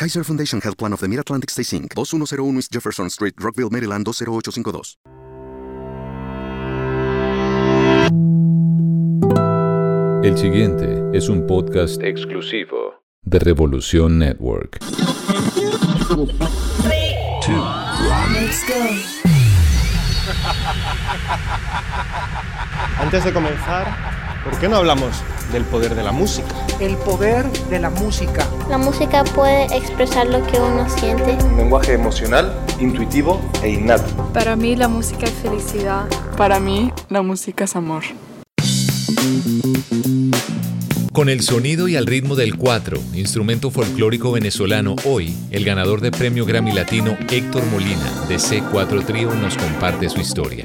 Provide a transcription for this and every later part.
Kaiser Foundation Health Plan of the Mid-Atlantic Stay Inc., 2101 East Jefferson Street, Rockville, Maryland 20852. El siguiente es un podcast exclusivo de Revolución Network. Antes de comenzar, ¿por qué no hablamos del poder de la música? El poder de la música. La música puede expresar lo que uno siente. Un lenguaje emocional, intuitivo e innato. Para mí la música es felicidad. Para mí la música es amor. Con el sonido y al ritmo del cuatro, instrumento folclórico venezolano, hoy el ganador de premio Grammy Latino Héctor Molina de C4 Trío nos comparte su historia.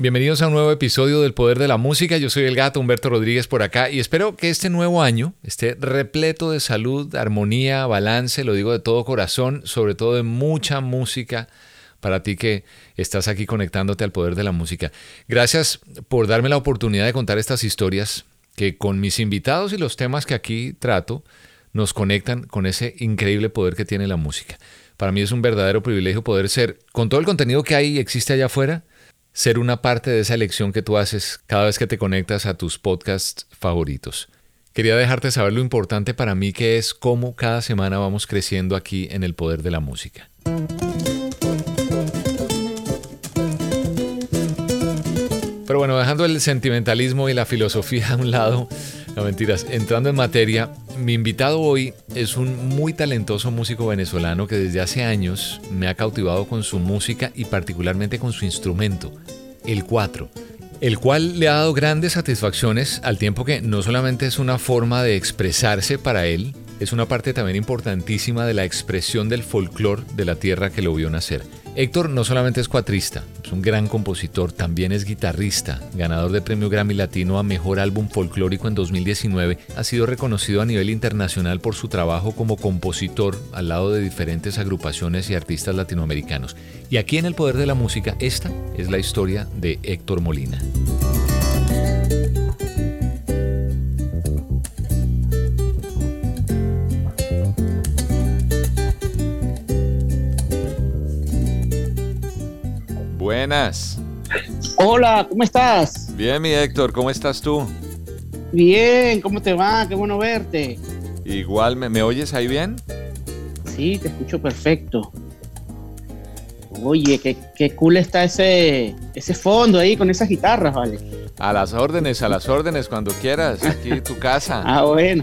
Bienvenidos a un nuevo episodio del Poder de la Música. Yo soy el gato Humberto Rodríguez por acá y espero que este nuevo año esté repleto de salud, armonía, balance, lo digo de todo corazón, sobre todo de mucha música para ti que estás aquí conectándote al poder de la música. Gracias por darme la oportunidad de contar estas historias que con mis invitados y los temas que aquí trato nos conectan con ese increíble poder que tiene la música. Para mí es un verdadero privilegio poder ser, con todo el contenido que hay y existe allá afuera, ser una parte de esa elección que tú haces cada vez que te conectas a tus podcasts favoritos. Quería dejarte saber lo importante para mí que es cómo cada semana vamos creciendo aquí en el poder de la música. Pero bueno, dejando el sentimentalismo y la filosofía a un lado, no mentiras, entrando en materia, mi invitado hoy es un muy talentoso músico venezolano que desde hace años me ha cautivado con su música y particularmente con su instrumento, el cuatro, el cual le ha dado grandes satisfacciones al tiempo que no solamente es una forma de expresarse para él, es una parte también importantísima de la expresión del folclore de la tierra que lo vio nacer. Héctor no solamente es cuatrista, es un gran compositor, también es guitarrista, ganador de premio Grammy Latino a Mejor Álbum Folclórico en 2019, ha sido reconocido a nivel internacional por su trabajo como compositor al lado de diferentes agrupaciones y artistas latinoamericanos. Y aquí en El Poder de la Música, esta es la historia de Héctor Molina. Buenas. Hola, ¿cómo estás? Bien, mi Héctor, ¿cómo estás tú? Bien, ¿cómo te va? Qué bueno verte. Igual, ¿me, oyes ahí bien? Sí, te escucho perfecto. Oye, qué, qué cool está ese, ese fondo ahí con esas guitarras, ¿vale? A las órdenes, a las órdenes, cuando quieras, aquí tu casa. ah, bueno.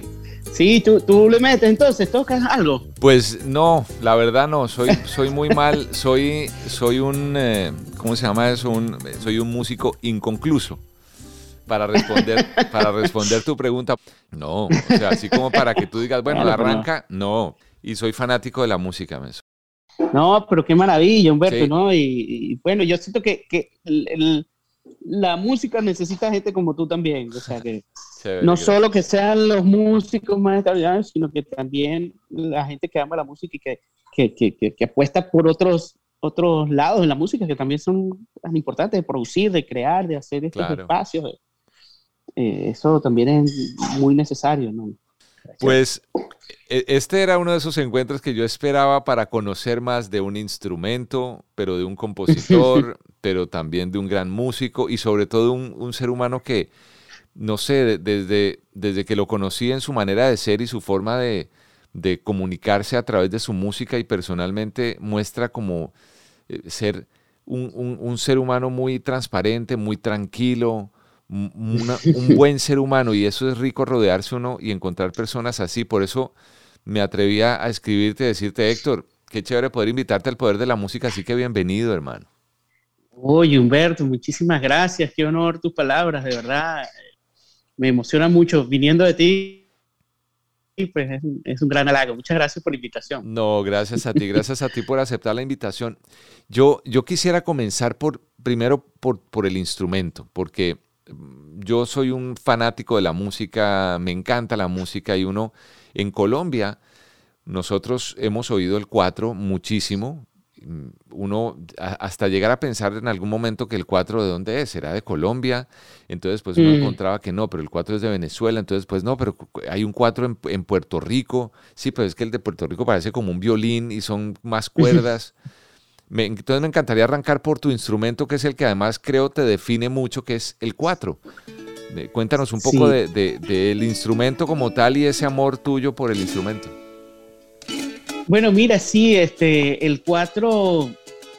Sí, ¿tú, tú le metes entonces, tocas algo. Pues no, la verdad no, soy, soy muy mal, soy, soy un, eh, ¿cómo se llama eso? Un, soy un músico inconcluso. Para responder, para responder tu pregunta, no, o sea, así como para que tú digas, bueno, la arranca, no. Y soy fanático de la música, me No, pero qué maravilla, Humberto, ¿no? Y, bueno, yo siento que, que el, la música necesita gente como tú también, o sea que no solo que sean los músicos más extraordinarios, sino que también la gente que ama la música y que, que, que, que apuesta por otros, otros lados de la música que también son tan importantes, de producir, de crear, de hacer estos espacios. Eh, eso también es muy necesario, ¿no? Pues e, este era uno de esos encuentros que yo esperaba para conocer más de un instrumento, pero de un compositor, pero también de un gran músico y sobre todo un, un ser humano que, no sé, desde, desde que lo conocí en su manera de ser y su forma de, de comunicarse a través de su música y personalmente muestra como eh, ser un, ser humano muy transparente, muy tranquilo, un buen ser humano y eso es rico rodearse uno y encontrar personas así. Por eso me atrevía a escribirte y decirte, Héctor, qué chévere poder invitarte al poder de la música, así que bienvenido, hermano. Oye, Humberto, muchísimas gracias, qué honor tus palabras, de verdad. Me emociona mucho viniendo de ti. Pues es un, gran halago. Muchas gracias por la invitación. No, gracias a ti, gracias a ti por aceptar la invitación. Yo, yo quisiera comenzar por, primero por, por el instrumento, porque yo soy un fanático de la música, me encanta la música y uno en Colombia, nosotros hemos oído el 4 muchísimo. Uno hasta llegar a pensar en algún momento que el 4 de dónde es, será de Colombia. Entonces, pues uno mm. encontraba que no, pero el 4 es de Venezuela. Entonces, pues no, pero hay un 4 en, Puerto Rico. Sí, pero es que el de Puerto Rico parece como un violín y son más cuerdas. entonces me encantaría arrancar por tu instrumento, que es el que además creo te define mucho, que es el 4. Cuéntanos un poco del de, instrumento como tal y ese amor tuyo por el instrumento. Bueno, mira, sí, este, el 4,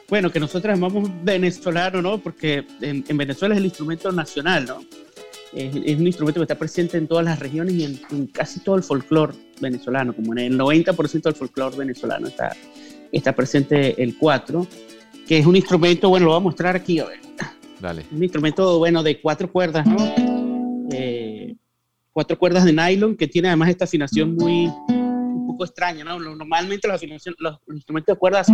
bueno, que nosotros llamamos venezolano, ¿no? Porque en, Venezuela es el instrumento nacional, ¿no? Es, un instrumento que está presente en todas las regiones y en, casi todo el folclore venezolano, como en el 90% del folclore venezolano está, está presente el 4, que es un instrumento, bueno, lo voy a mostrar aquí, a ver. Dale. Un instrumento, bueno, de cuatro cuerdas, ¿no? cuatro cuerdas de nylon que tiene además esta afinación muy poco extraña, ¿no? Normalmente los, los instrumentos de cuerda. Sí.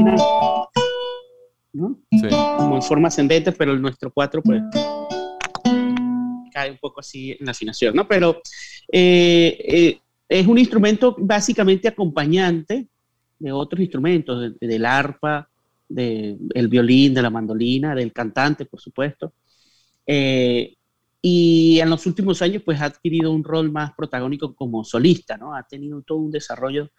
Como en forma ascendente, pero el nuestro cuatro pues cae un poco así en la afinación, ¿no? Pero eh, eh, es un instrumento básicamente acompañante de otros instrumentos, del arpa, del violín, de la mandolina, del cantante, por supuesto. Eh, y en los últimos años pues ha adquirido un rol más protagónico como solista, ¿no? Ha tenido todo un desarrollo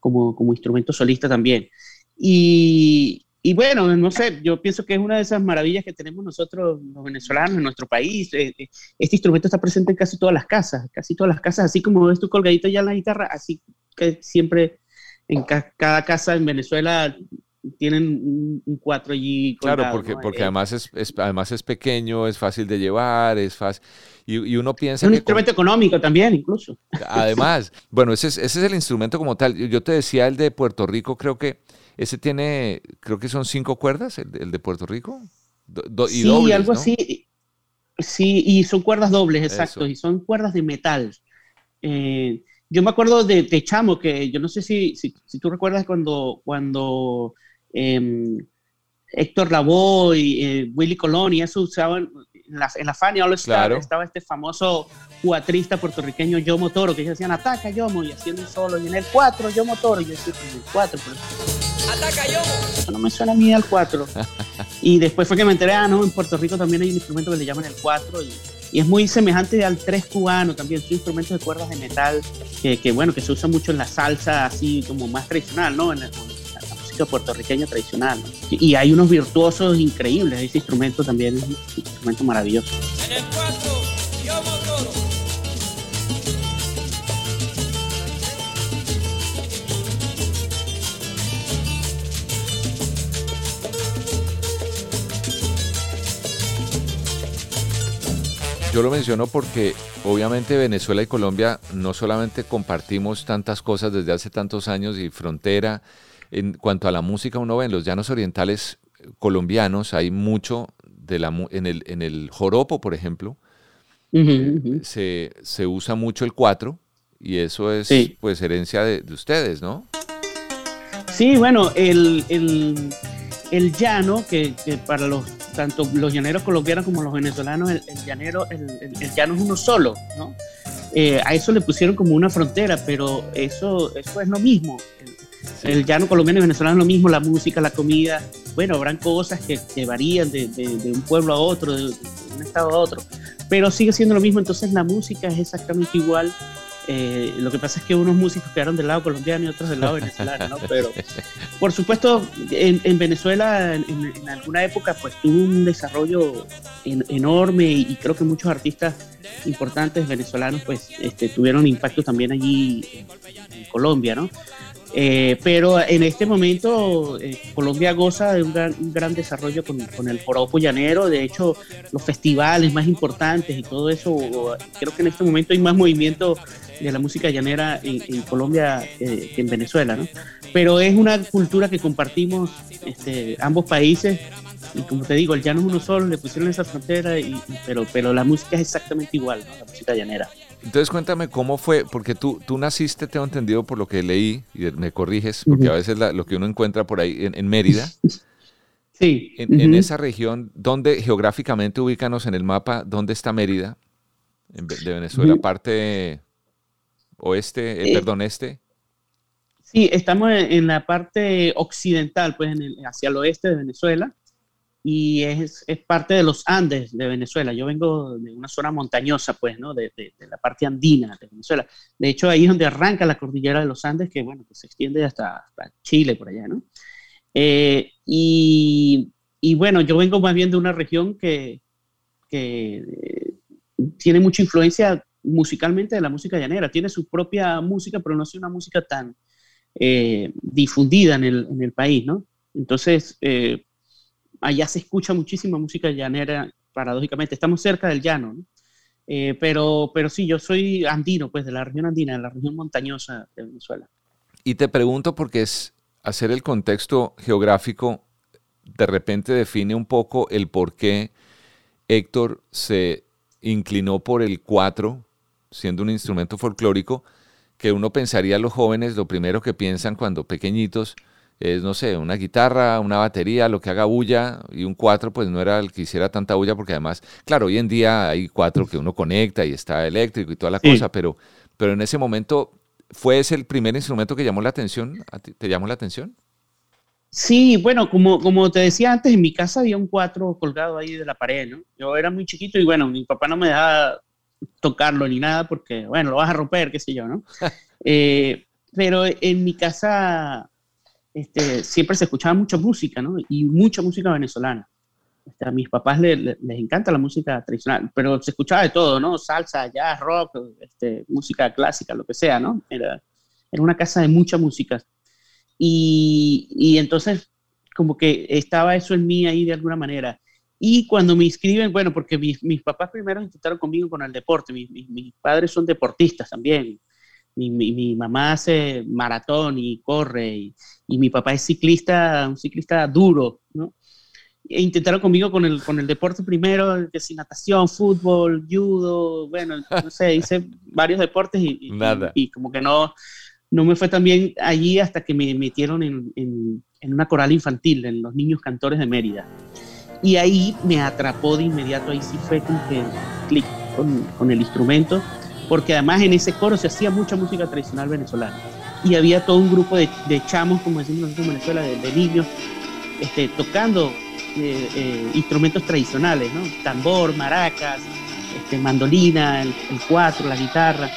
como, como instrumento solista también. Y, y, bueno, no sé, yo pienso que es una de esas maravillas que tenemos nosotros los venezolanos en nuestro país. Eh, eh, este instrumento está presente en casi todas las casas, casi todas las casas, así como ves tu colgadito ya en la guitarra, así que siempre en cada casa en Venezuela tienen un, 4G. Claro, porque, porque eh, además, es, además es pequeño, es fácil de llevar, es fácil. Y, uno piensa. Es un instrumento económico también, incluso. Además, bueno, ese es, ese es el instrumento como tal. Yo te decía el de Puerto Rico, creo que ese tiene, creo que son cinco cuerdas, el, de Puerto Rico. sí, algo así. Sí, y son cuerdas dobles, exacto, y son cuerdas de metal. Eh, yo me acuerdo de, de, Chamo, que yo no sé si, si, si tú recuerdas cuando, cuando Em, Héctor Lavoe, y eh, Willy Colón y eso usaban en la, en la Fania All Star estaba este famoso cuatrista puertorriqueño Yomo Toro que decían ataca Yomo y haciendo un solo y en el 4 Yomo Toro y yo decía en el 4 ataca Yomo eso no me suena a mí al 4 y después fue que me enteré ah no en Puerto Rico también hay un instrumento que le llaman el 4 y, y es muy semejante al 3 cubano también son instrumentos de cuerdas de metal que, que, bueno que se usa mucho en la salsa así como más tradicional no en el, puertorriqueño tradicional. Y, hay unos virtuosos increíbles, ese instrumento también es un instrumento maravilloso. Yo lo menciono porque obviamente Venezuela y Colombia no solamente compartimos tantas cosas desde hace tantos años y frontera, en cuanto a la música, uno ve en los llanos orientales colombianos, hay mucho de la, en, el, en el joropo, por ejemplo, Se, se, usa mucho el cuatro y eso es pues herencia de, ustedes, ¿no? Sí, bueno, el, el, el llano, que, para los tanto los llaneros colombianos como los venezolanos, el, llanero, el, el, llano es uno solo, ¿no? Eh, a eso le pusieron como una frontera, pero eso, eso es lo mismo. El llano colombiano y venezolano es lo mismo, la música, la comida. Bueno, habrán cosas que, que varían de, de, un pueblo a otro, de, un estado a otro, pero sigue siendo lo mismo. Entonces la música es exactamente igual Eh, lo que pasa es que unos músicos quedaron del lado colombiano y otros del lado venezolano, ¿no? Pero, por supuesto, en, Venezuela en, alguna época pues tuvo un desarrollo enorme y, creo que muchos artistas importantes venezolanos pues este, tuvieron impacto también allí en, Colombia, ¿no? Eh, pero en este momento eh, Colombia goza de un gran, desarrollo con, el joropo llanero, de hecho los festivales más importantes y todo eso, creo que en este momento hay más movimiento de la música llanera en, Colombia eh, que en Venezuela, ¿no? Pero es una cultura que compartimos este, ambos países y como te digo, el llano es uno solo, le pusieron esa frontera, y, pero, pero la música es exactamente igual, ¿no? la música llanera. Entonces cuéntame cómo fue, porque tú, tú naciste, tengo entendido por lo que leí, y me corriges, porque a veces lo que uno encuentra por ahí en, Mérida. sí. En, esa región, ¿dónde geográficamente ubícanos en el mapa? ¿Dónde está Mérida? de Venezuela, parte oeste, eh, eh, perdón, este. Sí, estamos en, la parte occidental, pues hacia el oeste de Venezuela, y es, es, parte de los Andes de Venezuela. Yo vengo de una zona montañosa, pues, ¿no? De, de, la parte andina de Venezuela. De hecho, ahí es donde arranca la cordillera de los Andes, que, bueno, que se extiende hasta, Chile, por allá, ¿no? Eh, y, y, bueno, yo vengo más bien de una región que, que tiene mucha influencia musicalmente de la música llanera. Tiene su propia música, pero no es una música tan eh, difundida en el, en el, país, ¿no? Entonces, eh, allá se escucha muchísima música llanera, paradójicamente. Estamos cerca del llano, ¿no? Eh, pero, pero sí, yo soy andino, pues de la región andina, de la región montañosa de Venezuela. Y te pregunto porque es hacer el contexto geográfico de repente define un poco el por qué Héctor se inclinó por el 4 siendo un instrumento folclórico, que uno pensaría los jóvenes, lo primero que piensan cuando pequeñitos es, no sé, una guitarra, una batería, lo que haga bulla, y un cuatro pues no era el que hiciera tanta bulla, porque además, claro, hoy en día hay cuatro que uno conecta y está eléctrico y toda la cosa, pero, pero en ese momento, ¿fue ese el primer instrumento que llamó la atención? ¿Te llamó la atención? Sí, bueno, como, como te decía antes, en mi casa había un cuatro colgado ahí de la pared, ¿no? Yo era muy chiquito y bueno, mi papá no me dejaba tocarlo ni nada porque, bueno, lo vas a romper, qué sé yo, ¿no? Eh, pero en mi casa este, siempre se escuchaba mucha música. Y mucha música venezolana. Este, a mis papás les encanta la música tradicional, pero se escuchaba de todo, ¿no? Salsa, jazz, rock, este, música clásica, lo que sea, ¿no? Era, era una casa de mucha música. Y, y entonces, como que estaba eso en mí ahí de alguna manera. Y cuando me inscriben, bueno, porque mis, mis papás primero intentaron conmigo con el deporte, mis, mis, padres son deportistas también. Mi, mi, mamá hace maratón y corre, y, y, mi papá es ciclista, un ciclista duro, ¿no? E intentaron conmigo con el, con el deporte primero, que si natación, fútbol, judo, bueno, no sé, hice varios deportes y, Nada. y, como que no, no me fue tan bien allí hasta que me metieron en, en, en una coral infantil, en los niños cantores de Mérida. Y ahí me atrapó de inmediato, ahí sí fue como que clic con, con, el instrumento, porque además en ese coro se hacía mucha música tradicional venezolana. Y había todo un grupo de, chamos, como decimos nosotros en Venezuela, de, niños, este, tocando eh, eh, instrumentos tradicionales, ¿no? Tambor, maracas, este, mandolina, el, cuatro, la guitarra.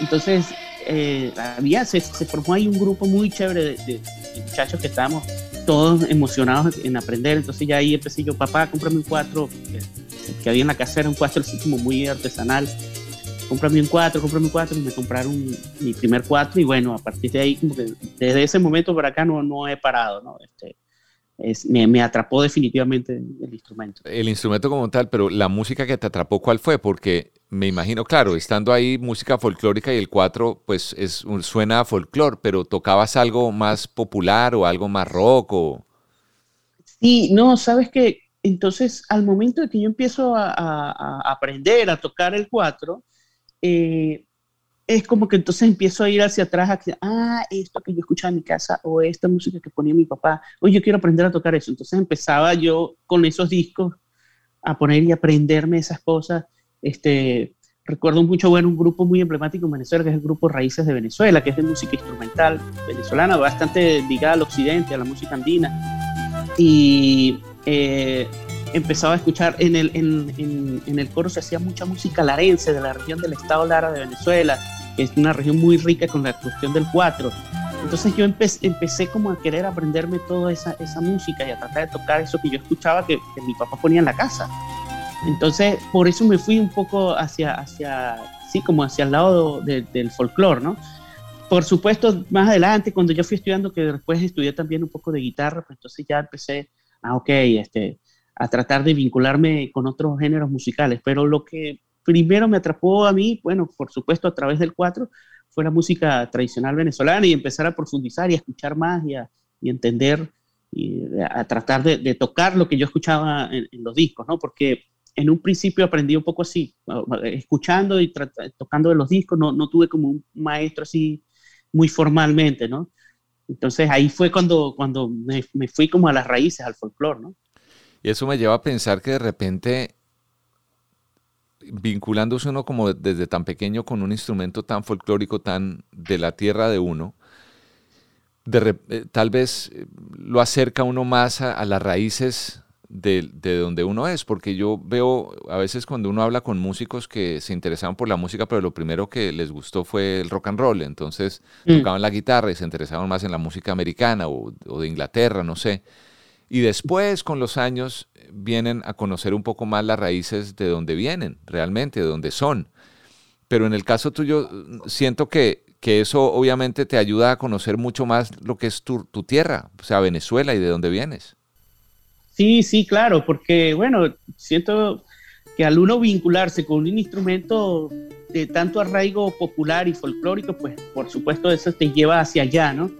Entonces, eh, había, se, formó ahí un grupo muy chévere de, muchachos que estábamos todos emocionados en aprender. Entonces ya ahí empecé yo, papá, cómprame un cuatro, que, había en la casa era un cuatro así como muy artesanal. Cómprame un cuatro, cómprame un cuatro, y me compraron mi primer cuatro y bueno, a partir de ahí, como que desde ese momento para acá no, no he parado, ¿no? Este, es, me, me, atrapó definitivamente el instrumento. El instrumento como tal, pero la música que te atrapó, ¿cuál fue? Porque me imagino, claro, estando ahí música folclórica y el cuatro, pues es, suena a folclor, pero ¿tocabas algo más popular o algo más rock? O... Sí, no, sabes que entonces al momento de que yo empiezo a, aprender a tocar el cuatro, eh, es como que entonces empiezo a ir hacia atrás, a, ah, esto que yo escuchaba en mi casa o esta música que ponía mi papá, oye, yo quiero aprender a tocar eso. Entonces empezaba yo con esos discos a poner y aprenderme esas cosas este, recuerdo mucho, bueno, un grupo muy emblemático en Venezuela, que es el grupo Raíces de Venezuela, que es de música instrumental venezolana, bastante ligada al occidente, a la música andina. Y eh, empezaba a escuchar, en el, en, en, el coro se hacía mucha música larense de la región del estado Lara de Venezuela, es una región muy rica con la cuestión del cuatro. Entonces yo empecé, empecé como a querer aprenderme toda esa, esa música y a tratar de tocar eso que yo escuchaba que, mi papá ponía en la casa. Entonces por eso me fui un poco hacia, hacia sí, como hacia el lado del folclore, ¿no? Por supuesto, más adelante, cuando yo fui estudiando, que después estudié también un poco de guitarra, pues entonces ya empecé, ah, ok, este, a tratar de vincularme con otros géneros musicales. Pero lo que primero me atrapó a mí, bueno, por supuesto a través del cuatro, fue la música tradicional venezolana y empezar a profundizar y a escuchar más y a entender y a tratar de, tocar lo que yo escuchaba en, los discos, ¿no? Porque en un principio aprendí un poco así, escuchando y tocando de los discos, no, no tuve como un maestro así muy formalmente, ¿no? Entonces ahí fue cuando, cuando me, me fui como a las raíces, al folclore, ¿no? Y eso me lleva a pensar que de repente vinculándose uno como desde tan pequeño con un instrumento tan folclórico, tan de la tierra de uno, de, eh, tal vez eh, lo acerca uno más a, las raíces de, de, donde uno es, porque yo veo a veces cuando uno habla con músicos que se interesaban por la música, pero lo primero que les gustó fue el rock and roll, entonces mm. tocaban la guitarra y se interesaban más en la música americana o, o de Inglaterra, no sé. Y después, con los años, vienen a conocer un poco más las raíces de dónde vienen, realmente, de dónde son. Pero en el caso tuyo, siento que, que eso obviamente te ayuda a conocer mucho más lo que es tu, tu tierra, o sea, Venezuela y de dónde vienes. Sí, sí, claro, porque bueno, siento que al uno vincularse con un instrumento de tanto arraigo popular y folclórico, pues por supuesto eso te lleva hacia allá, ¿no?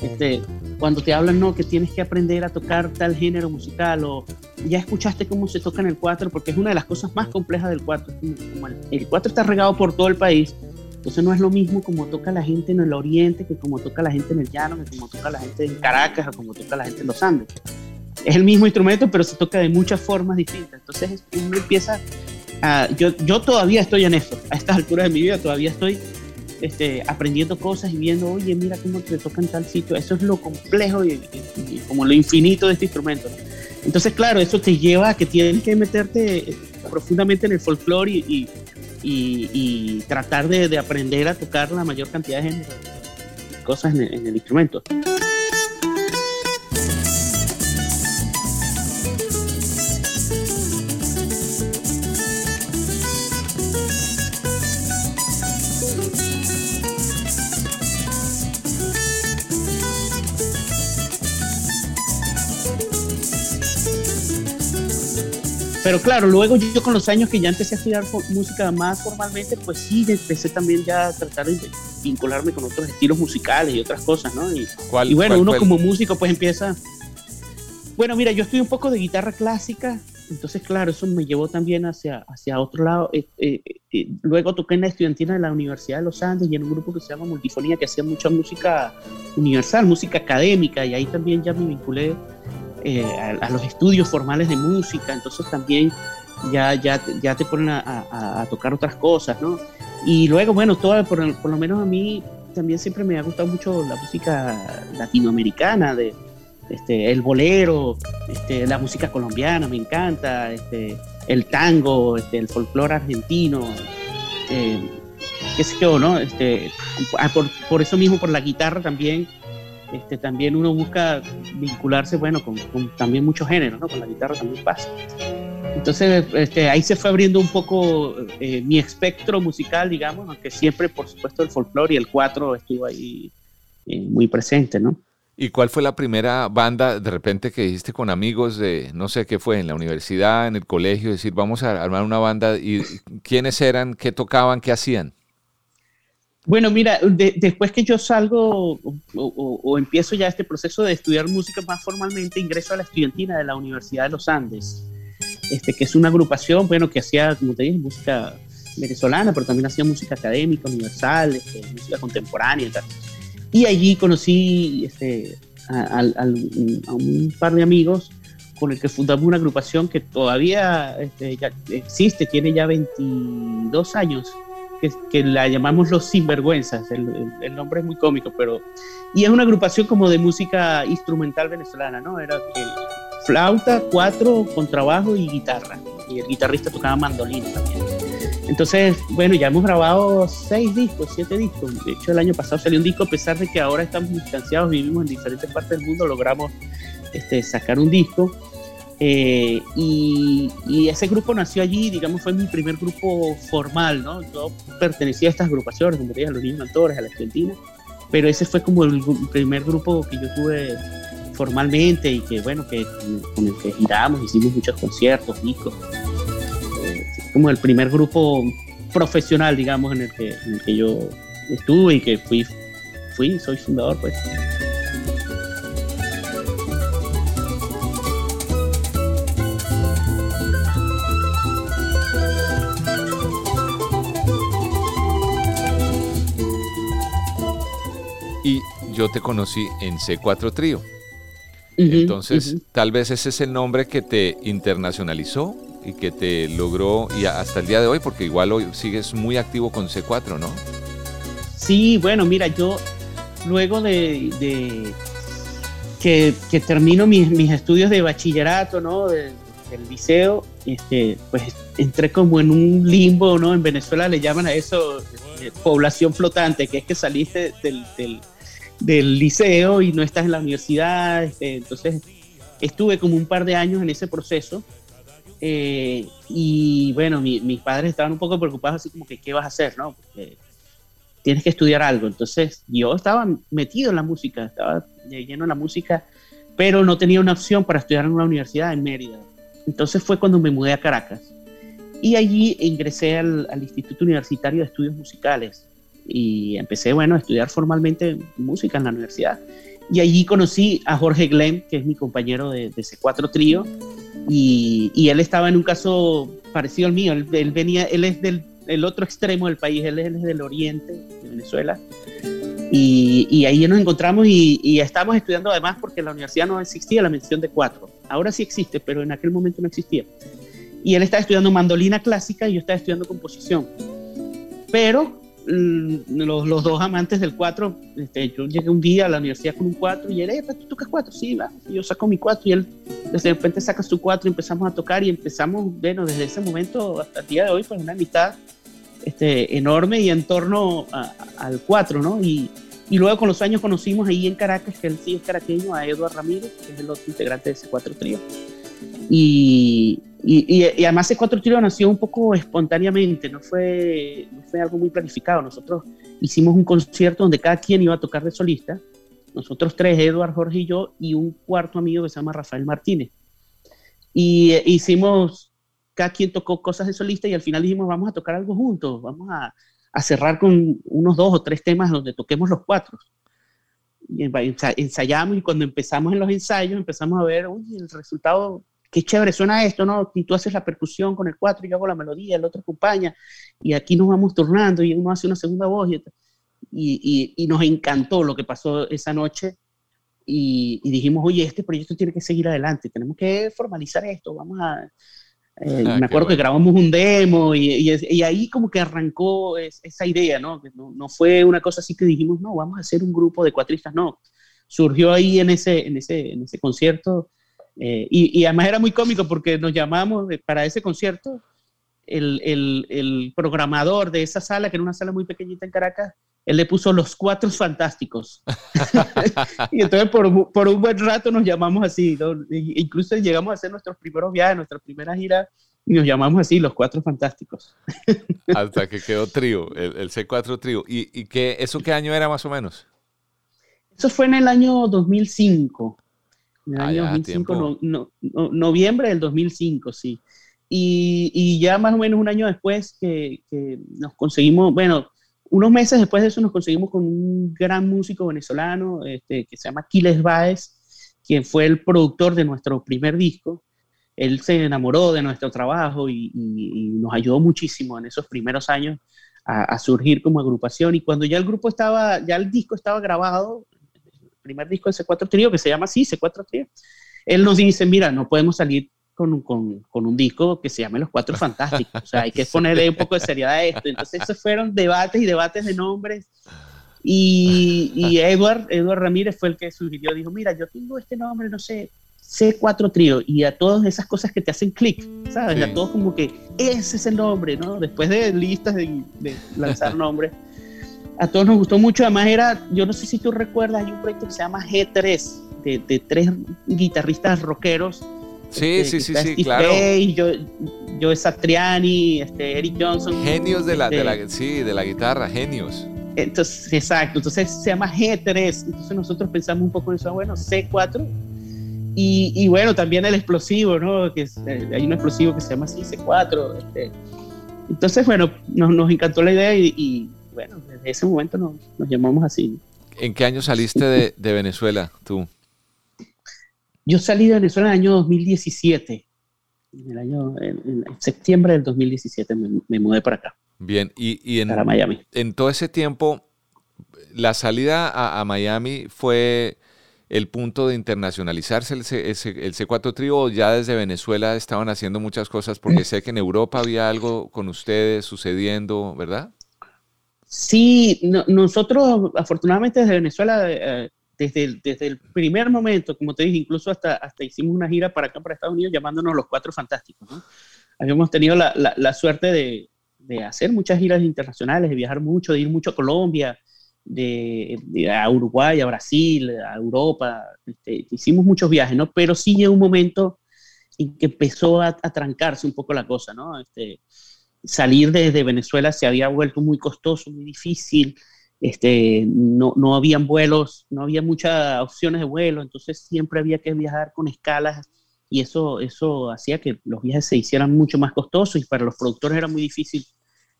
Este, cuando te hablan, no, que tienes que aprender a tocar tal género musical o ya escuchaste cómo se toca en el cuatro, porque es una de las cosas más complejas del cuatro. el, cuatro está regado por todo el país, entonces no es lo mismo como toca la gente en el oriente que como toca la gente en el llano, que como toca la gente en Caracas o como toca la gente en los Andes. Es el mismo instrumento, pero se toca de muchas formas distintas. Entonces uno empieza a... Yo, yo todavía estoy en esto, a estas alturas de mi vida todavía estoy este, aprendiendo cosas y viendo, oye, mira cómo te toca en tal sitio. Eso es lo complejo y, como lo infinito de este instrumento. Entonces, claro, eso te lleva a que tienes que meterte eh, profundamente en el folclore y, y, tratar de, de, aprender a tocar la mayor cantidad de cosas en en el instrumento. Pero claro, luego yo, con los años que ya empecé a estudiar música más formalmente, pues sí, empecé también ya a tratar de vincularme con otros estilos musicales y otras cosas, ¿no? Y, y bueno, uno como músico pues empieza... Bueno, mira, yo estudié un poco de guitarra clásica, entonces claro, eso me llevó también hacia, hacia otro lado. Eh, eh, eh, luego toqué en la estudiantina de la Universidad de los Andes y en un grupo que se llama Multifonía, que hacía mucha música universal, música académica, y ahí también ya me vinculé eh, a, los estudios formales de música, entonces también ya, ya, ya te ponen a, tocar otras cosas, ¿no? Y luego, bueno, por, lo menos a mí también siempre me ha gustado mucho la música latinoamericana, de, este, el bolero, este, la música colombiana, me encanta, este, el tango, este, el folclore argentino, eh, qué sé yo, ¿no? Este, ah, por, por, eso mismo, por la guitarra también, este, también uno busca vincularse, bueno, con, también muchos géneros, ¿no? Con la guitarra también pasa. Entonces, este, ahí se fue abriendo un poco eh, mi espectro musical, digamos, aunque siempre, por supuesto, el folclore y el cuatro estuvo ahí eh, muy presente, ¿no? ¿Y cuál fue la primera banda de repente que dijiste con amigos de, no sé qué fue, en la universidad, en el colegio, decir, vamos a armar una banda? ¿Y quiénes eran? ¿Qué tocaban? ¿Qué hacían? Bueno, mira, después que yo salgo o, empiezo ya este proceso de estudiar música más formalmente, ingreso a la estudiantina de la Universidad de los Andes, este, que es una agrupación, bueno, que hacía, como te dije, música venezolana, pero también hacía música académica, universal, este, música contemporánea y tal. Y allí conocí este, a, un par de amigos con el que fundamos una agrupación que todavía este, existe, tiene ya 22 años que, la llamamos Los Sinvergüenzas, el, el, nombre es muy cómico, pero... Y es una agrupación como de música instrumental venezolana, ¿no? Era flauta, cuatro, contrabajo y guitarra. Y el guitarrista tocaba mandolina también. Entonces, bueno, ya hemos grabado seis discos, siete discos. De hecho, el año pasado salió un disco, a pesar de que ahora estamos distanciados, vivimos en diferentes partes del mundo, logramos este, sacar un disco. Eh, y, ese grupo nació allí, digamos, fue mi primer grupo formal, ¿no? Yo pertenecía a estas agrupaciones, como te a los niños mentores, a la Argentina, pero ese fue como el primer grupo que yo tuve formalmente y que, bueno, que, con el que giramos, hicimos muchos conciertos, discos. Eh, como el primer grupo profesional, digamos, en el que, en el que yo estuve y que fui, fui, soy fundador, pues. Yo te conocí en C4 Trío. Entonces, tal vez ese es el nombre que te internacionalizó y que te logró, y hasta el día de hoy, porque igual hoy sigues muy activo con C4, ¿no? Sí, bueno, mira, yo luego de, que, termino mis, estudios de bachillerato, ¿no? del liceo, este, pues entré como en un limbo, ¿no? En Venezuela le llaman a eso eh, población flotante, que es que saliste del del liceo y no estás en la universidad. Este, entonces estuve como un par de años en ese proceso. Eh, y bueno, mis padres estaban un poco preocupados, así como que, ¿qué vas a hacer? No? tienes que estudiar algo. Entonces yo estaba metido en la música, estaba lleno en la música, pero no tenía una opción para estudiar en una universidad en Mérida. Entonces fue cuando me mudé a Caracas. Y allí ingresé al Instituto Universitario de Estudios Musicales, y empecé, bueno, a estudiar formalmente música en la universidad. Y allí conocí a Jorge Glenn, que es mi compañero de, de C4 Trío, y, y, él estaba en un caso parecido al mío. Él, venía, él es del el otro extremo del país, él es, del oriente de Venezuela. Y, y ahí nos encontramos y, y estudiando además porque en la universidad no existía la mención de cuatro. Ahora sí existe, pero en aquel momento no existía. Y él estaba estudiando mandolina clásica y yo estaba estudiando composición. Pero los, los, dos amantes del 4, este, yo llegué un día a la universidad con un 4 y él, eh, ¿tú tocas 4? Sí, va. Y yo saco mi 4 y él de repente saca su 4 y empezamos a tocar y empezamos, bueno, desde ese momento hasta el día de hoy, pues una amistad este, enorme y en torno al 4, ¿no? Y, y, luego con los años conocimos ahí en Caracas, que él sí es caraqueño, a Eduardo Ramírez, que es el otro integrante de ese 4 trío. Y, y, y, además ese cuatro trío nació un poco espontáneamente, no fue, no fue algo muy planificado. Nosotros hicimos un concierto donde cada quien iba a tocar de solista. Nosotros tres, Eduard, Jorge y yo, y un cuarto amigo que se llama Rafael Martínez. Y eh, hicimos, cada quien tocó cosas de solista y al final dijimos, vamos a tocar algo juntos, vamos a cerrar con unos dos o tres temas donde toquemos los cuatro. Y ensayamos y cuando empezamos en los ensayos empezamos a ver, uy, el resultado qué chévere suena esto, ¿no? Y tú haces la percusión con el cuatro y yo hago la melodía, el otro acompaña, y aquí nos vamos turnando y uno hace una segunda voz. Y, y, nos encantó lo que pasó esa noche y, dijimos, oye, este proyecto tiene que seguir adelante, tenemos que formalizar esto, vamos a... Eh, ah, me acuerdo que grabamos un demo y, y, ahí como que arrancó esa idea, ¿no? ¿no? ¿no? fue una cosa así que dijimos, no, vamos a hacer un grupo de cuatristas, no. Surgió ahí en ese, en ese, en ese concierto eh, y, además era muy cómico porque nos llamamos para ese concierto, el, el, el, programador de esa sala, que era una sala muy pequeñita en Caracas, él le puso los cuatro fantásticos. y entonces por, por, un buen rato nos llamamos así, incluso llegamos a hacer nuestros primeros viajes, nuestra primera gira, y nos llamamos así, los cuatro fantásticos. Hasta que quedó trío, el, el C4 trío. ¿Y, y qué, eso qué año era más o menos? Eso fue en el año 2005 en el ah, año 2005, no, noviembre del 2005, sí. Y, y, ya más o menos un año después que, que, nos conseguimos, bueno, unos meses después de eso nos conseguimos con un gran músico venezolano este, que se llama Quiles Baez, quien fue el productor de nuestro primer disco. Él se enamoró de nuestro trabajo y, nos ayudó muchísimo en esos primeros años a, a, surgir como agrupación. Y cuando ya el grupo estaba, ya el disco estaba grabado, primer disco de C4 Trío, que se llama así, C4 Trío, él nos dice, mira, no podemos salir con, con, con, un disco que se llame Los Cuatro Fantásticos. O sea, hay que ponerle un poco de seriedad a esto. Entonces, esos fueron debates y debates de nombres. Y, y Edward, Edward Ramírez fue el que sugirió, dijo, mira, yo tengo este nombre, no sé, C4 Trío y a todas esas cosas que te hacen clic, ¿sabes? A todos como que ese es el nombre, ¿no? Después de listas de, lanzar nombres, a todos nos gustó mucho. Además, era, yo no sé si tú recuerdas, hay un proyecto que se llama G3, de, tres guitarristas rockeros. Sí, este, sí, sí, sí, claro. yo, yo Satriani, este, Eric Johnson. Genios de la, de este la, sí, de la guitarra, genios. Entonces, exacto, entonces se llama G3, entonces nosotros pensamos un poco en eso, bueno, C4, y, y bueno, también el explosivo, ¿no? Que eh, hay un explosivo que se llama así, C4, este. entonces, bueno, nos, nos, encantó la idea y, bueno, desde ese momento nos, nos, llamamos así. ¿En qué año saliste de, de Venezuela tú? Yo salí de Venezuela en el año 2017, en el año, en, septiembre del 2017 me, me mudé para acá. Bien, y, en, Miami. en todo ese tiempo, la salida a, Miami fue el punto de internacionalizarse el, C, el C4 Trio ya desde Venezuela estaban haciendo muchas cosas porque sé que en Europa había algo con ustedes sucediendo, ¿verdad? Sí, nosotros afortunadamente desde Venezuela, eh, desde, el, desde el primer momento, como te dije, incluso hasta, hasta hicimos una gira para acá, para Estados Unidos, llamándonos los Cuatro Fantásticos. Habíamos tenido la, la suerte de, de hacer muchas giras internacionales, de viajar mucho, de ir mucho a Colombia, de, a Uruguay, a Brasil, a Europa. Este, hicimos muchos viajes, ¿no? Pero sí llegó un momento en que empezó a, trancarse un poco la cosa, ¿no? Este, salir desde Venezuela se había vuelto muy costoso, muy difícil. Este, no, no habían vuelos, no había muchas opciones de vuelo, entonces siempre había que viajar con escalas y eso, eso hacía que los viajes se hicieran mucho más costosos y para los productores era muy difícil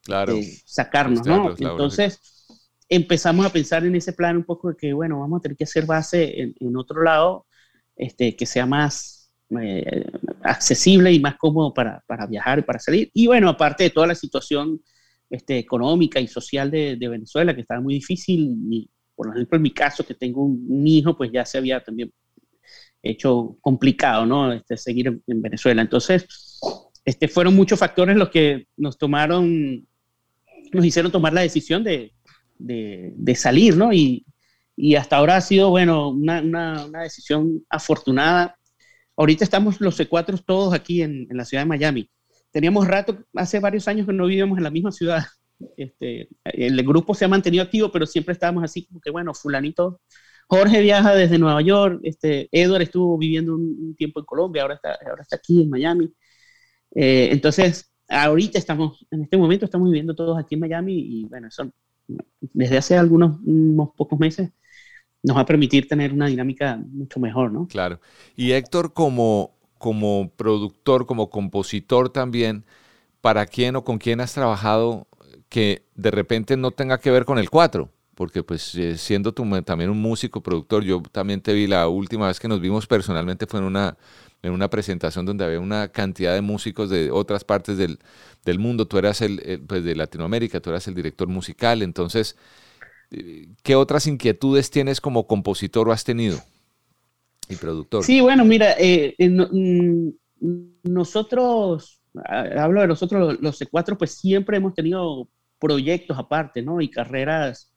claro. Eh, sacarnos, ¿no? Entonces empezamos a pensar en ese plan un poco de que, bueno, vamos a tener que hacer base en, otro lado, este, que sea más eh, accesible y más cómodo para, para, viajar y para salir. Y bueno, aparte de toda la situación este, económica y social de, Venezuela, que estaba muy difícil, y por ejemplo en mi caso, que tengo un, hijo, pues ya se había también hecho complicado, ¿no? Este, seguir en, en Venezuela. Entonces, este, fueron muchos factores los que nos tomaron nos hicieron tomar la decisión de, de, salir, ¿no? Y, y, hasta ahora ha sido, bueno, una, una, decisión afortunada. Ahorita estamos los C4 todos aquí en, en, la ciudad de Miami. Teníamos rato, hace varios años que no vivíamos en la misma ciudad. Este, el grupo se ha mantenido activo, pero siempre estábamos así como que, bueno, fulanito. Jorge viaja desde Nueva York, este, Edward estuvo viviendo un, tiempo en Colombia, ahora está, ahora está aquí en Miami. Eh, entonces, ahorita estamos, en este momento estamos viviendo todos aquí en Miami y bueno, eso desde hace algunos unos pocos meses nos va a permitir tener una dinámica mucho mejor, ¿no? Claro. Y Héctor, como, como productor, como compositor también, ¿para quién o con quién has trabajado que de repente no tenga que ver con el 4? Porque pues eh, siendo tú también un músico, productor, yo también te vi la última vez que nos vimos personalmente fue en una en una presentación donde había una cantidad de músicos de otras partes del, mundo. Tú eras el, pues de Latinoamérica, tú eras el director musical. Entonces, ¿qué otras inquietudes tienes como compositor o has tenido? Y productor. Sí, bueno, mira, eh, eh, mm, nosotros, hablo de nosotros los C4, pues siempre hemos tenido proyectos aparte, ¿no? Y carreras,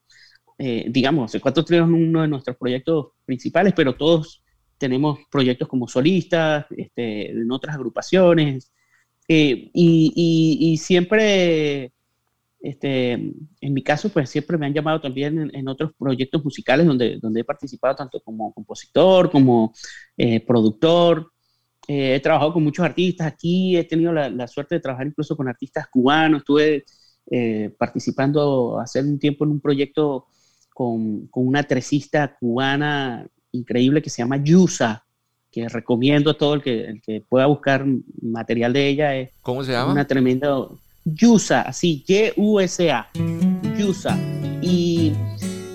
eh, digamos, C4 es uno de nuestros proyectos principales, pero todos tenemos proyectos como solistas, este, en otras agrupaciones, y, siempre, este, en mi caso, pues siempre me han llamado también en, otros proyectos musicales donde, donde he participado tanto como compositor, como eh, productor. Eh, he trabajado con muchos artistas aquí, he tenido la, suerte de trabajar incluso con artistas cubanos, estuve participando hace un tiempo en un proyecto con, con una tresista cubana increíble que se llama Yusa, que recomiendo a todo el que, el que pueda buscar material de ella. Es ¿Cómo se llama? Una tremenda... Yusa, así, Y-U-S-A, Yusa. Y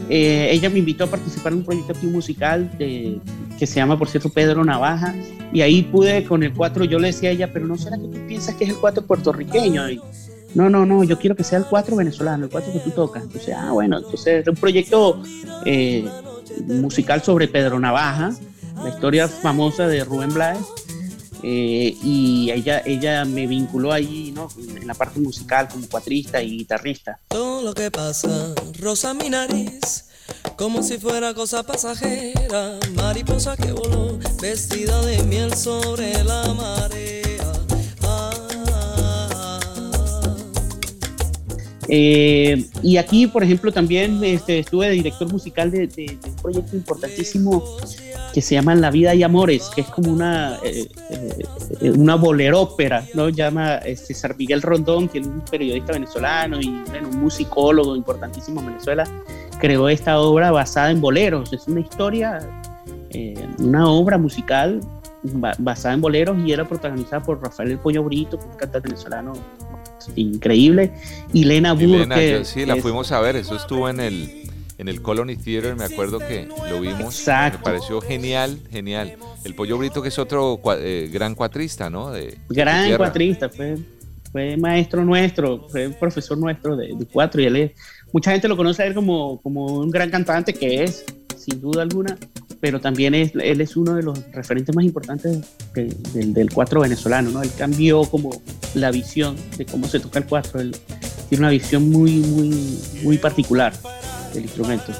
eh, ella me invitó a participar en un proyecto aquí musical de, que se llama, por cierto, Pedro Navaja. Y ahí pude con el 4, yo le decía a ella, pero ¿no será que tú piensas que es el 4 puertorriqueño? Y, no, no, no, yo quiero que sea el 4 venezolano, el 4 que tú tocas. Entonces, ah, bueno, entonces es un proyecto eh, musical sobre Pedro Navaja, la historia famosa de Rubén Blades. Eh, y ella, ella me vinculó ahí, ¿no? En la parte musical como cuatrista y guitarrista. Todo lo que pasa, rosa mi nariz como si fuera cosa pasajera, mariposa que voló, vestida de miel sobre la marea. Eh, y aquí, por ejemplo, también este, estuve de director musical de, un proyecto importantísimo que se llama La vida y amores, que es como una, eh, eh, una bolerópera, ¿no? Llama este, Miguel Rondón, que es un periodista venezolano y un musicólogo importantísimo en Venezuela, creó esta obra basada en boleros. Es una historia, eh, una obra musical basada en boleros y era protagonizada por Rafael El Pollo Brito, un cantante venezolano increíble, y Lena Burke. sí, la fuimos a ver, eso estuvo en el en el Colony Theater, me acuerdo que lo vimos. Exacto. Me pareció genial, genial. El Pollo Brito, que es otro eh, gran cuatrista, ¿no? De, gran cuatrista, fue, fue maestro nuestro, fue profesor nuestro de, cuatro y él es, mucha gente lo conoce a él como, como un gran cantante que es, sin duda alguna, pero también es, él es uno de los referentes más importantes del, del cuatro venezolano, ¿no? Él cambió como la visión de cómo se toca el cuatro, él tiene una visión muy, muy, muy particular el instrumento.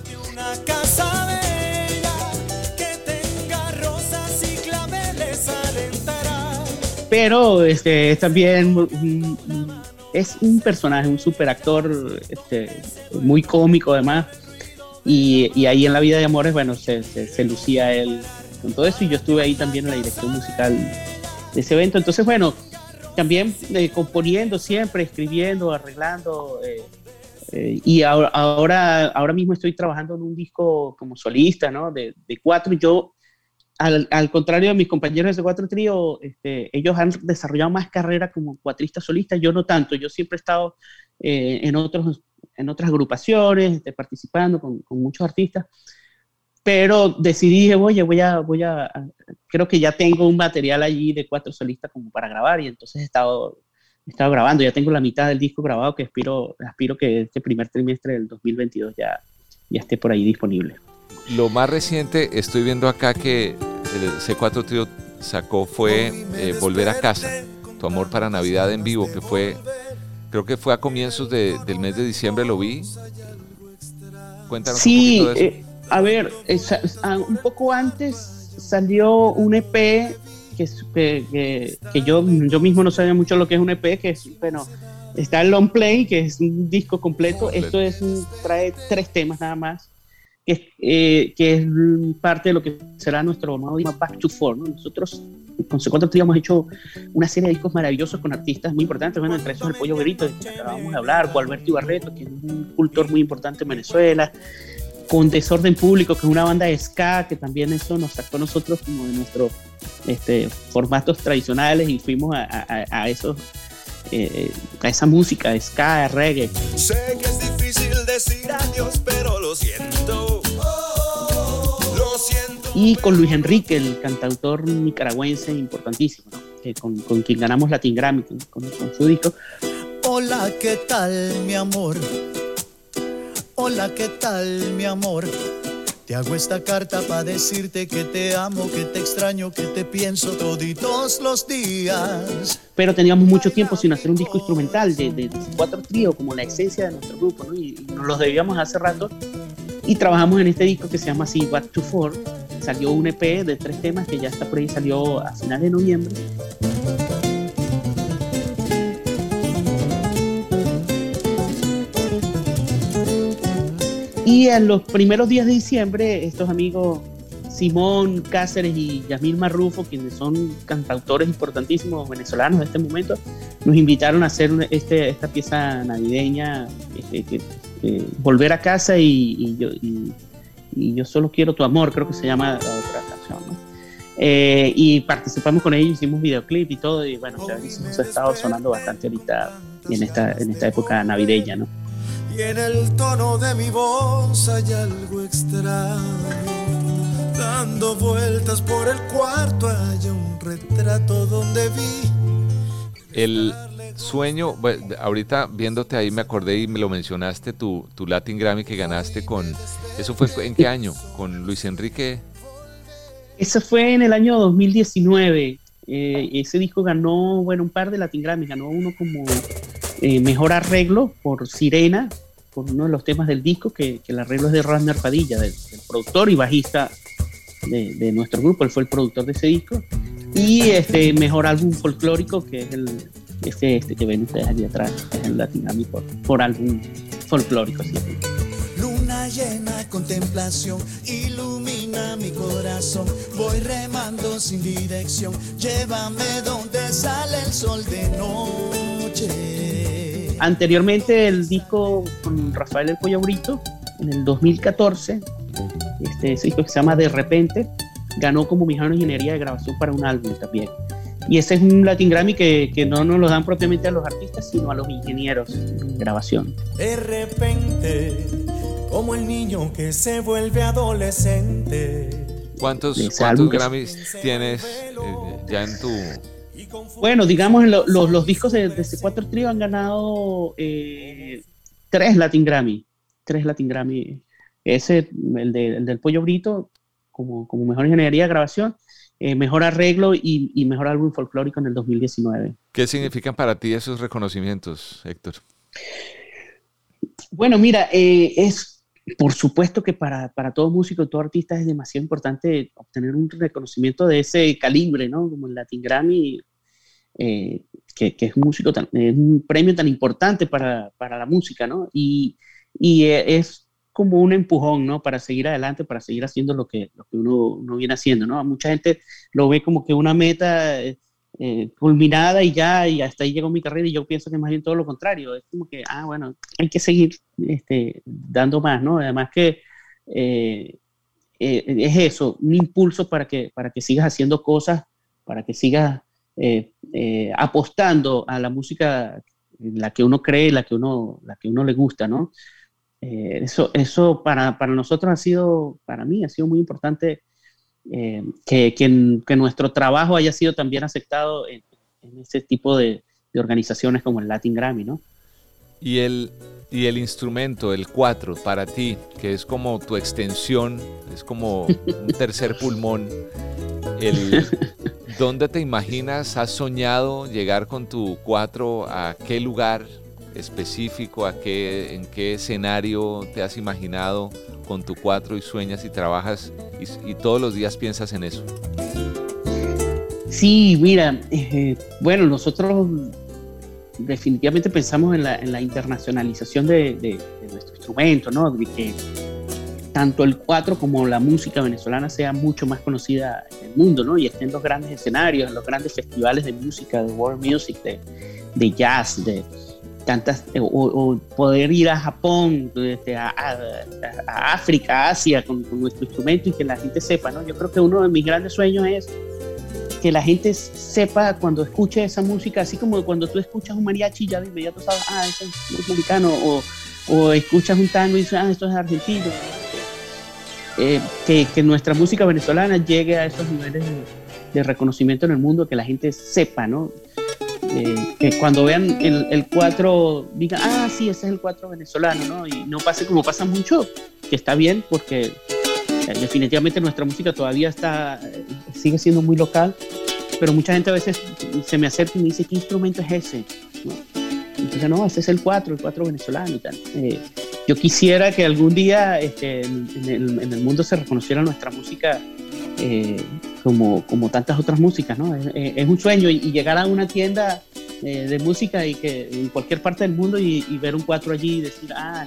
Pero este, es también es un personaje, un super actor este, muy cómico además. Y, y, ahí en la vida de Amores, bueno, se, se, lucía él con todo eso y yo estuve ahí también en la dirección musical de ese evento. Entonces, bueno, también eh, componiendo siempre, escribiendo, arreglando, eh, eh, y ahora, ahora, ahora mismo estoy trabajando en un disco como solista, ¿no? De, de cuatro. Yo, al, al, contrario de mis compañeros de cuatro trío, este, ellos han desarrollado más carrera como cuatrista solista, yo no tanto. Yo siempre he estado eh, en, otros, en otras agrupaciones, este, participando con, con, muchos artistas. Pero decidí, oye, voy a, voy a, creo que ya tengo un material allí de cuatro solistas como para grabar y entonces he estado he estado grabando, ya tengo la mitad del disco grabado que aspiro, aspiro que este primer trimestre del 2022 ya, ya esté por ahí disponible. Lo más reciente, estoy viendo acá que el C4 Trio sacó fue eh, Volver a Casa, Tu Amor para Navidad en vivo, que fue, creo que fue a comienzos de, del mes de diciembre, lo vi. Cuéntanos sí, un poquito de eso. Eh, a ver, un poco antes salió un EP que, que, yo, yo mismo no sabía mucho lo que es un EP, que es, bueno, está el long play, que es un disco completo. Esto es trae tres temas nada más, que, eh, que es parte de lo que será nuestro nuevo Back to Four. Nosotros con C4 hemos hecho una serie de discos maravillosos con artistas muy importantes, bueno, entre esos el Pollo Grito, que acabamos de hablar, o Alberto Ibarreto, que es un cultor muy importante en Venezuela, con Desorden Público, que es una banda de ska, que también eso nos sacó a nosotros como de nuestros este, formatos tradicionales y fuimos a, a, esos, eh, a esa música, ska, reggae. Sé que es difícil decir adiós, pero lo siento. Y con Luis Enrique, el cantautor nicaragüense importantísimo, con, con, quien ganamos Latin Grammy, con, con su disco. Hola, ¿qué tal, mi amor? Hola, ¿qué tal, mi amor? Te hago esta carta para decirte que te amo, que te extraño, que te pienso toditos los días. Pero teníamos mucho tiempo sin hacer un disco instrumental de, de, cuatro tríos, como la esencia de nuestro grupo, ¿no? Y, nos los debíamos hace rato. Y trabajamos en este disco que se llama así, Back to Four. Salió un EP de tres temas que ya está por ahí, salió a finales de noviembre. Y en los primeros días de diciembre, estos amigos Simón Cáceres y Yasmín Marrufo, quienes son cantautores importantísimos venezolanos de este momento, nos invitaron a hacer este, esta pieza navideña, este, que, Volver a casa y, yo solo quiero tu amor, creo que se llama la otra canción. ¿no? Eh, y participamos con ellos, hicimos videoclip y todo, y bueno, ya ha estado sonando bastante ahorita en esta, en esta época navideña, ¿no? y en el tono de mi voz hay algo extraño. Dando vueltas por el cuarto hay un retrato donde vi. El sueño, ahorita viéndote ahí me acordé y me lo mencionaste, tu, tu Latin Grammy que ganaste con, ¿eso fue en qué año? ¿Con Luis Enrique? Eso fue en el año 2019. Eh, ese disco ganó, bueno, un par de Latin Grammy, ganó uno como eh, mejor arreglo por Sirena, por uno de los temas del disco, que, que el arreglo es de Ragnar Padilla, del, productor y bajista de, de, nuestro grupo, él fue el productor de ese disco. Y este mejor álbum folclórico, que es el, este, este que ven ustedes allí atrás, es el Latinami por, por álbum folclórico. Así. Luna llena, contemplación, ilumina mi corazón. Voy remando sin dirección, llévame donde sale el sol de noche. Anteriormente el disco con Rafael El Pollo Brito, en el 2014, este, disco que se llama De Repente, ganó como mejor ingeniería de grabación para un álbum también. Y ese es un Latin Grammy que, que, no nos lo dan propiamente a los artistas, sino a los ingenieros de grabación. De repente, como el niño que se vuelve adolescente. ¿Cuántos, ¿cuántos Grammys tienes eh, ya en tu...? Bueno, digamos, los, los discos de, de C4 Trio han ganado eh, tres Latin Grammy. Tres Latin Grammy. Ese, el, de, el del Pollo Brito, como, como mejor ingeniería de grabación eh, mejor arreglo y, mejor álbum folclórico en el 2019. ¿Qué significan para ti esos reconocimientos, Héctor? Bueno, mira, eh, es por supuesto que para, para, todo músico, todo artista es demasiado importante obtener un reconocimiento de ese calibre, ¿no? Como el Latin Grammy, eh, que, que, es un músico tan, es un premio tan importante para, para la música, ¿no? Y, y es como un empujón, ¿no? Para seguir adelante, para seguir haciendo lo que, lo que uno, viene haciendo, ¿no? Mucha gente lo ve como que una meta eh, eh, culminada y ya, y hasta ahí llegó mi carrera y yo pienso que más bien todo lo contrario. Es como que, ah, bueno, hay que seguir este, dando más, ¿no? Además que eh, es eso, un impulso para que, para que sigas haciendo cosas, para que sigas apostando a la música la que uno cree, la que uno, la que uno le gusta, ¿no? Eh, eso, eso para, para, nosotros ha sido, para mí, ha sido muy importante eh, que, que, nuestro trabajo haya sido también aceptado en, ese tipo de, de, organizaciones como el Latin Grammy, ¿no? Y el, y el instrumento, el 4, para ti, que es como tu extensión, es como un tercer pulmón, el, ¿dónde te imaginas, has soñado llegar con tu 4 a qué lugar? Específico, a qué, en qué escenario te has imaginado con tu cuatro y sueñas y trabajas y, todos los días piensas en eso? Sí, mira, eh, bueno, nosotros definitivamente pensamos en la, en la internacionalización de, nuestro instrumento, ¿no? De que tanto el cuatro como la música venezolana sea mucho más conocida en el mundo, ¿no? Y esté en los grandes escenarios, en los grandes festivales de música, de world music, de, de jazz, de, tantas, eh, o, poder ir a Japón, este, a, África, Asia con, nuestro instrumento y que la gente sepa, ¿no? Yo creo que uno de mis grandes sueños es que la gente sepa cuando escuche esa música, así como cuando tú escuchas un mariachi ya de inmediato sabes, ah, eso es mexicano, o, o escuchas un tango y dices, ah, esto es argentino. Eh, que, que, nuestra música venezolana llegue a esos niveles de reconocimiento en el mundo, que la gente sepa, ¿no? Que cuando vean el, el 4 digan, ah, sí, ese es el 4 venezolano, ¿no? Y no pase como pasa mucho, que está bien porque eh, definitivamente nuestra música todavía está, eh, sigue siendo muy local, pero mucha gente a veces se me acerca y me dice, ¿qué instrumento es ese? ¿No? Entonces, no, ese es el 4, el 4 venezolano y tal. Eh, yo quisiera que algún día este, en, el, en, el, mundo se reconociera nuestra música eh, como, como tantas otras músicas, ¿no? Es, un sueño y, llegar a una tienda eh, de música y que en cualquier parte del mundo y, ver un cuatro allí y decir, ah,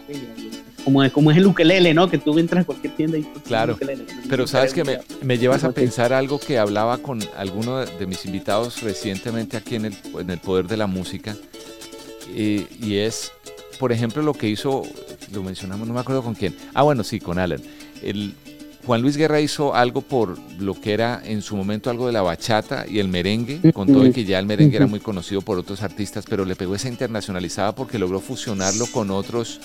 como, es, como es el ukelele, ¿no? Que tú entras a cualquier tienda y... Claro, pero sabes que me, me, llevas a pensar algo que hablaba con alguno de mis invitados recientemente aquí en el, en el Poder de la Música y, y es, por ejemplo, lo que hizo, lo mencionamos, no me acuerdo con quién, ah, bueno, sí, con Alan, el Juan Luis Guerra hizo algo por lo que era en su momento algo de la bachata y el merengue, con todo y que ya el merengue era muy conocido por otros artistas, pero le pegó esa internacionalizada porque logró fusionarlo con otros,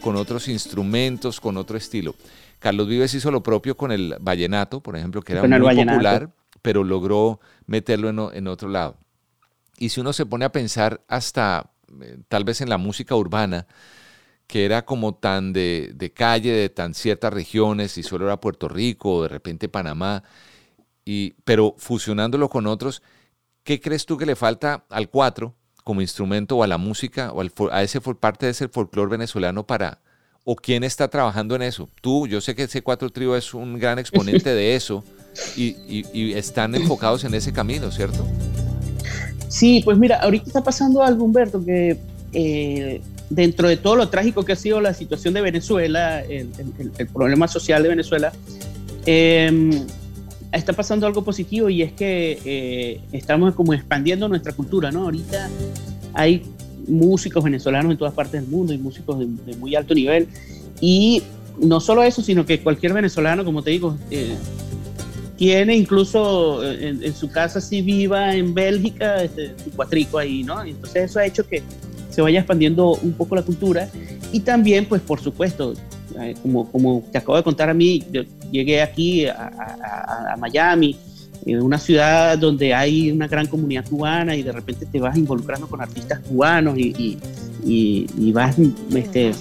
con otros instrumentos, con otro estilo. Carlos Vives hizo lo propio con el vallenato, por ejemplo, que era muy popular, pero logró meterlo en, en otro lado. Y si uno se pone a pensar hasta eh, tal vez en la música urbana, que era como tan de, de, calle, de tan ciertas regiones, y solo era Puerto Rico o de repente Panamá, y, pero fusionándolo con otros, ¿qué crees tú que le falta al 4 como instrumento o a la música o a ese parte de ese folclore venezolano para, o quién está trabajando en eso? Tú, yo sé que ese cuatro trío es un gran exponente de eso y, están enfocados en ese camino, ¿cierto? Sí, pues mira, ahorita está pasando algo, Humberto, que eh, dentro de todo lo trágico que ha sido la situación de Venezuela, el, problema social de Venezuela, em, está pasando algo positivo y es que eh, estamos como expandiendo nuestra cultura, ¿no? Ahorita hay músicos venezolanos en todas partes del mundo y músicos de, muy alto nivel y no solo eso, sino que cualquier venezolano, como te digo, eh, tiene incluso en, su casa si viva en Bélgica este, su cuatrico ahí, ¿no? entonces eso ha hecho que se vaya expandiendo un poco la cultura y también, pues por supuesto, eh, como, como te acabo de contar a mí, yo llegué aquí a, Miami, en una ciudad donde hay una gran comunidad cubana y de repente te vas involucrando con artistas cubanos y, y, vas este,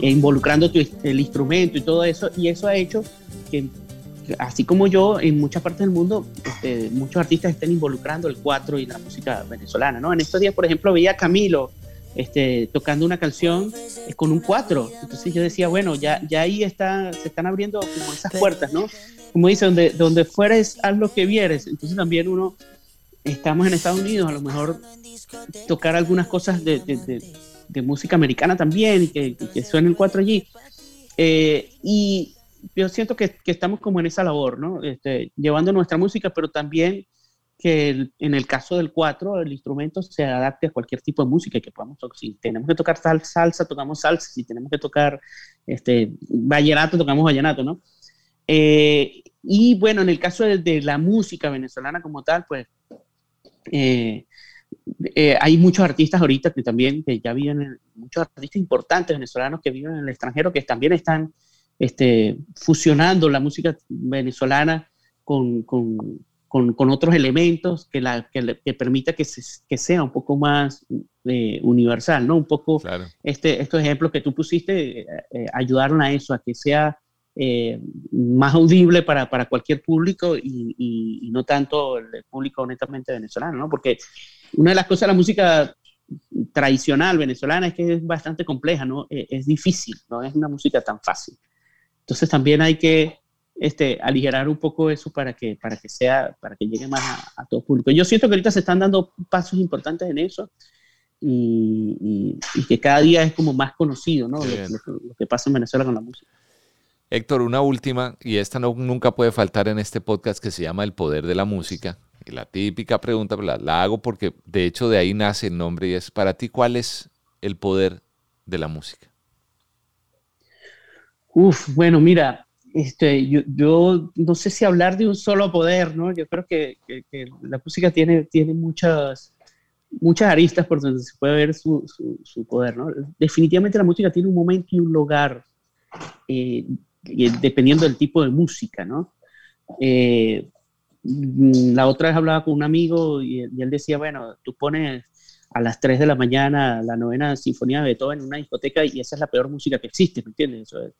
involucrando el instrumento y todo eso, y eso ha hecho que así como yo, en muchas partes del mundo, este, muchos artistas estén involucrando el cuatro y la música venezolana, ¿no? En estos días, por ejemplo, veía a Camilo este, tocando una canción con un cuatro. Entonces yo decía, bueno, ya, ya ahí está, se están abriendo como esas puertas, ¿no? Como dice, donde, donde fueres, haz lo que vieres. Entonces también uno, estamos en Estados Unidos, a lo mejor tocar algunas cosas de, de, de, música americana también, que, que suene el cuatro allí. Eh, y yo siento que, que, estamos como en esa labor, ¿no? Este, llevando nuestra música, pero también que en el caso del 4 el instrumento se adapte a cualquier tipo de música que podamos. Si tenemos que tocar salsa, tocamos salsa. Si tenemos que tocar este, vallenato, tocamos vallenato, ¿no? Eh, y bueno, en el caso de, la música venezolana como tal, pues eh, eh, hay muchos artistas ahorita que también que ya viven, muchos artistas importantes venezolanos que viven en el extranjero que también están este, fusionando la música venezolana con con, otros elementos que, la, que, permita que, que, sea un poco más eh, universal, ¿no? Un poco este, estos ejemplos que tú pusiste eh, eh, ayudaron a eso, a que sea más audible para, para cualquier público y, y, no tanto el público honestamente venezolano, ¿no? Porque una de las cosas de la música tradicional venezolana es que es bastante compleja, ¿no? es difícil, no es una música tan fácil. Entonces también hay que este, aligerar un poco eso para que, para que sea, para que llegue más a, todo público. Yo siento que ahorita se están dando pasos importantes en eso y, que cada día es como más conocido, ¿no? Lo, que pasa en Venezuela con la música. Héctor, una última, y esta no, nunca puede faltar en este podcast que se llama El Poder de la Música. Y la típica pregunta la, la hago porque de hecho de ahí nace el nombre y es, para ti, ¿cuál es el poder de la música? Uf, bueno, mira, este, yo, yo, no sé si hablar de un solo poder, ¿no? Yo creo que, que, la música tiene, tiene muchas, muchas aristas por donde se puede ver su, su, poder, ¿no? Definitivamente la música tiene un momento y un lugar, eh, dependiendo del tipo de música, ¿no? Eh, la otra vez hablaba con un amigo y, él decía, bueno, tú pones a las 3 de la mañana la novena sinfonía de Beethoven en una discoteca y esa es la peor música que existe, ¿me entiendes? Eso es,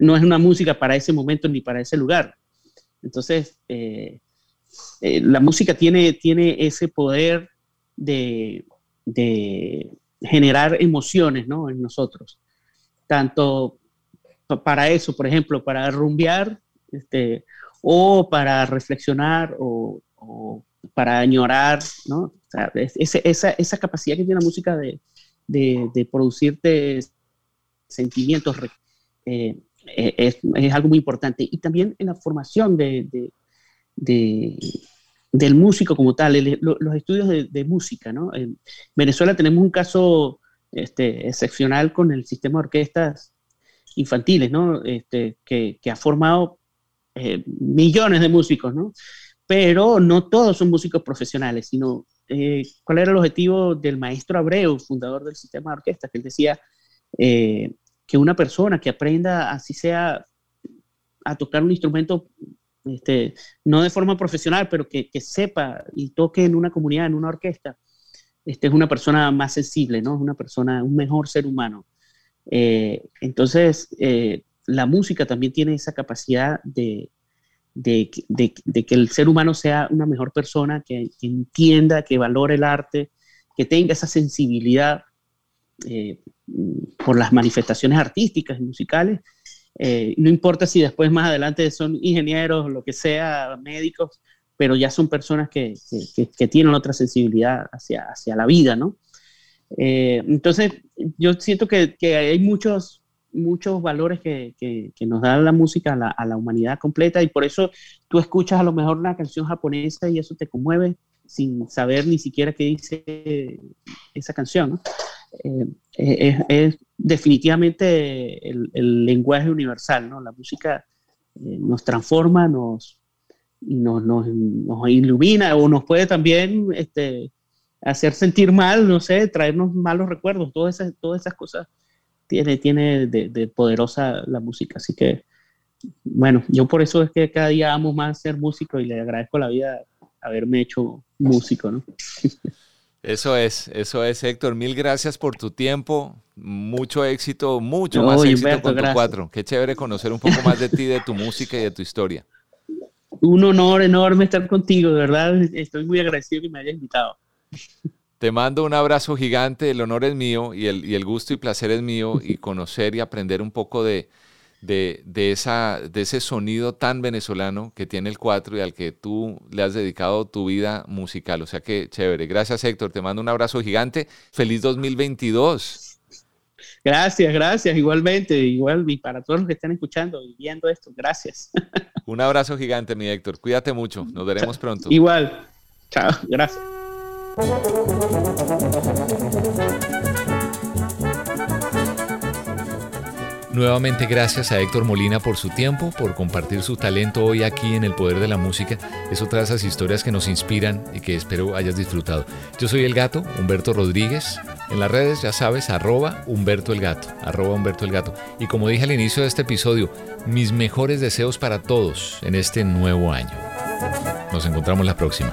no es una música para ese momento ni para ese lugar. Entonces, eh, eh, la música tiene, tiene ese poder de, generar emociones ¿no? en nosotros. Tanto para eso, por ejemplo, para rumbear, este, o para reflexionar, o, para añorar, ¿no? esa, esa, capacidad que tiene la música de, de, producirte sentimientos eh, eh, es, algo muy importante. Y también en la formación de, de, del músico como tal, los estudios de, música. ¿no? En Venezuela tenemos un caso este, excepcional con el sistema de orquestas infantiles, este, que, ha formado eh, millones de músicos, pero no todos son músicos profesionales, sino eh, cuál era el objetivo del maestro Abreu, fundador del sistema de orquestas, que él decía, que una persona que aprenda, así sea, a tocar un instrumento, este, no de forma profesional, pero que, sepa y toque en una comunidad, en una orquesta, este, es una persona más sensible, ¿no? Es una persona, un mejor ser humano. Eh, entonces, eh, la música también tiene esa capacidad de, de, que el ser humano sea una mejor persona, que, entienda, que valore el arte, que tenga esa sensibilidad eh, por las manifestaciones artísticas y musicales. Eh, no importa si después más adelante son ingenieros, lo que sea, médicos, pero ya son personas que, que, tienen otra sensibilidad hacia, hacia la vida, ¿no? Eh, entonces, yo siento que, que, hay muchos, muchos valores que, nos da la música a la, a la, humanidad completa y por eso tú escuchas a lo mejor una canción japonesa y eso te conmueve sin saber ni siquiera qué dice esa canción. ¿no? Eh, es, definitivamente el, lenguaje universal, ¿no? La música eh, nos transforma, nos, nos, nos, ilumina o nos puede también este, hacer sentir mal, no sé, traernos malos recuerdos, todas esas, todas esas cosas tiene, tiene de, poderosa la música. Así que, bueno, yo por eso es que cada día amo más ser músico y le agradezco la vida haberme hecho músico, ¿no? Eso es, eso es, Héctor. Mil gracias por tu tiempo. Mucho éxito, mucho más éxito con tu cuatro. Qué chévere conocer un poco más de ti, de tu música y de tu historia. Un honor enorme estar contigo, de verdad. Estoy muy agradecido que me hayas invitado. Te mando un abrazo gigante, el honor es mío y el, y el gusto y placer es mío y conocer y aprender un poco de, de, esa, de ese sonido tan venezolano que tiene el 4 y al que tú le has dedicado tu vida musical. O sea que chévere. Gracias Héctor, te mando un abrazo gigante. Feliz 2022. Gracias, gracias, igualmente, igual y para todos los que están escuchando y viendo esto, gracias. Un abrazo gigante, mi Héctor. Cuídate mucho, nos veremos pronto. Igual, chao, gracias. Nuevamente gracias a Héctor Molina por su tiempo, por compartir su talento hoy aquí en El Poder de la Música. Es otra de esas historias que nos inspiran y que espero hayas disfrutado. Yo soy el gato, Humberto Rodríguez. En las redes ya sabes, arroba Humberto Humberto el Gato. Y como dije al inicio de este episodio, mis mejores deseos para todos en este nuevo año. Nos encontramos la próxima.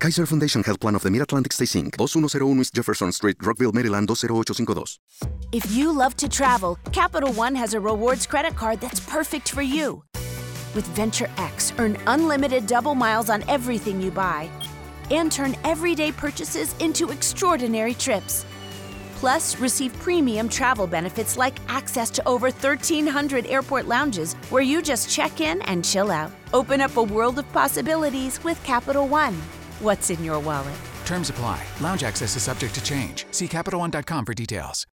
Kaiser Foundation Health Plan of the Mid-Atlantic Stay Inc. 2101 East Jefferson Street, Rockville, Maryland 20852. If you love to travel, Capital One has a rewards credit card that's perfect for you. With Venture X, earn unlimited double miles on everything you buy and turn everyday purchases into extraordinary trips. Plus, receive premium travel benefits like access to over 1,300 airport lounges where you just check in and chill out. Open up a world of possibilities with Capital One. What's in your wallet? Terms apply. Lounge access is subject to change. See CapitalOne.com for details.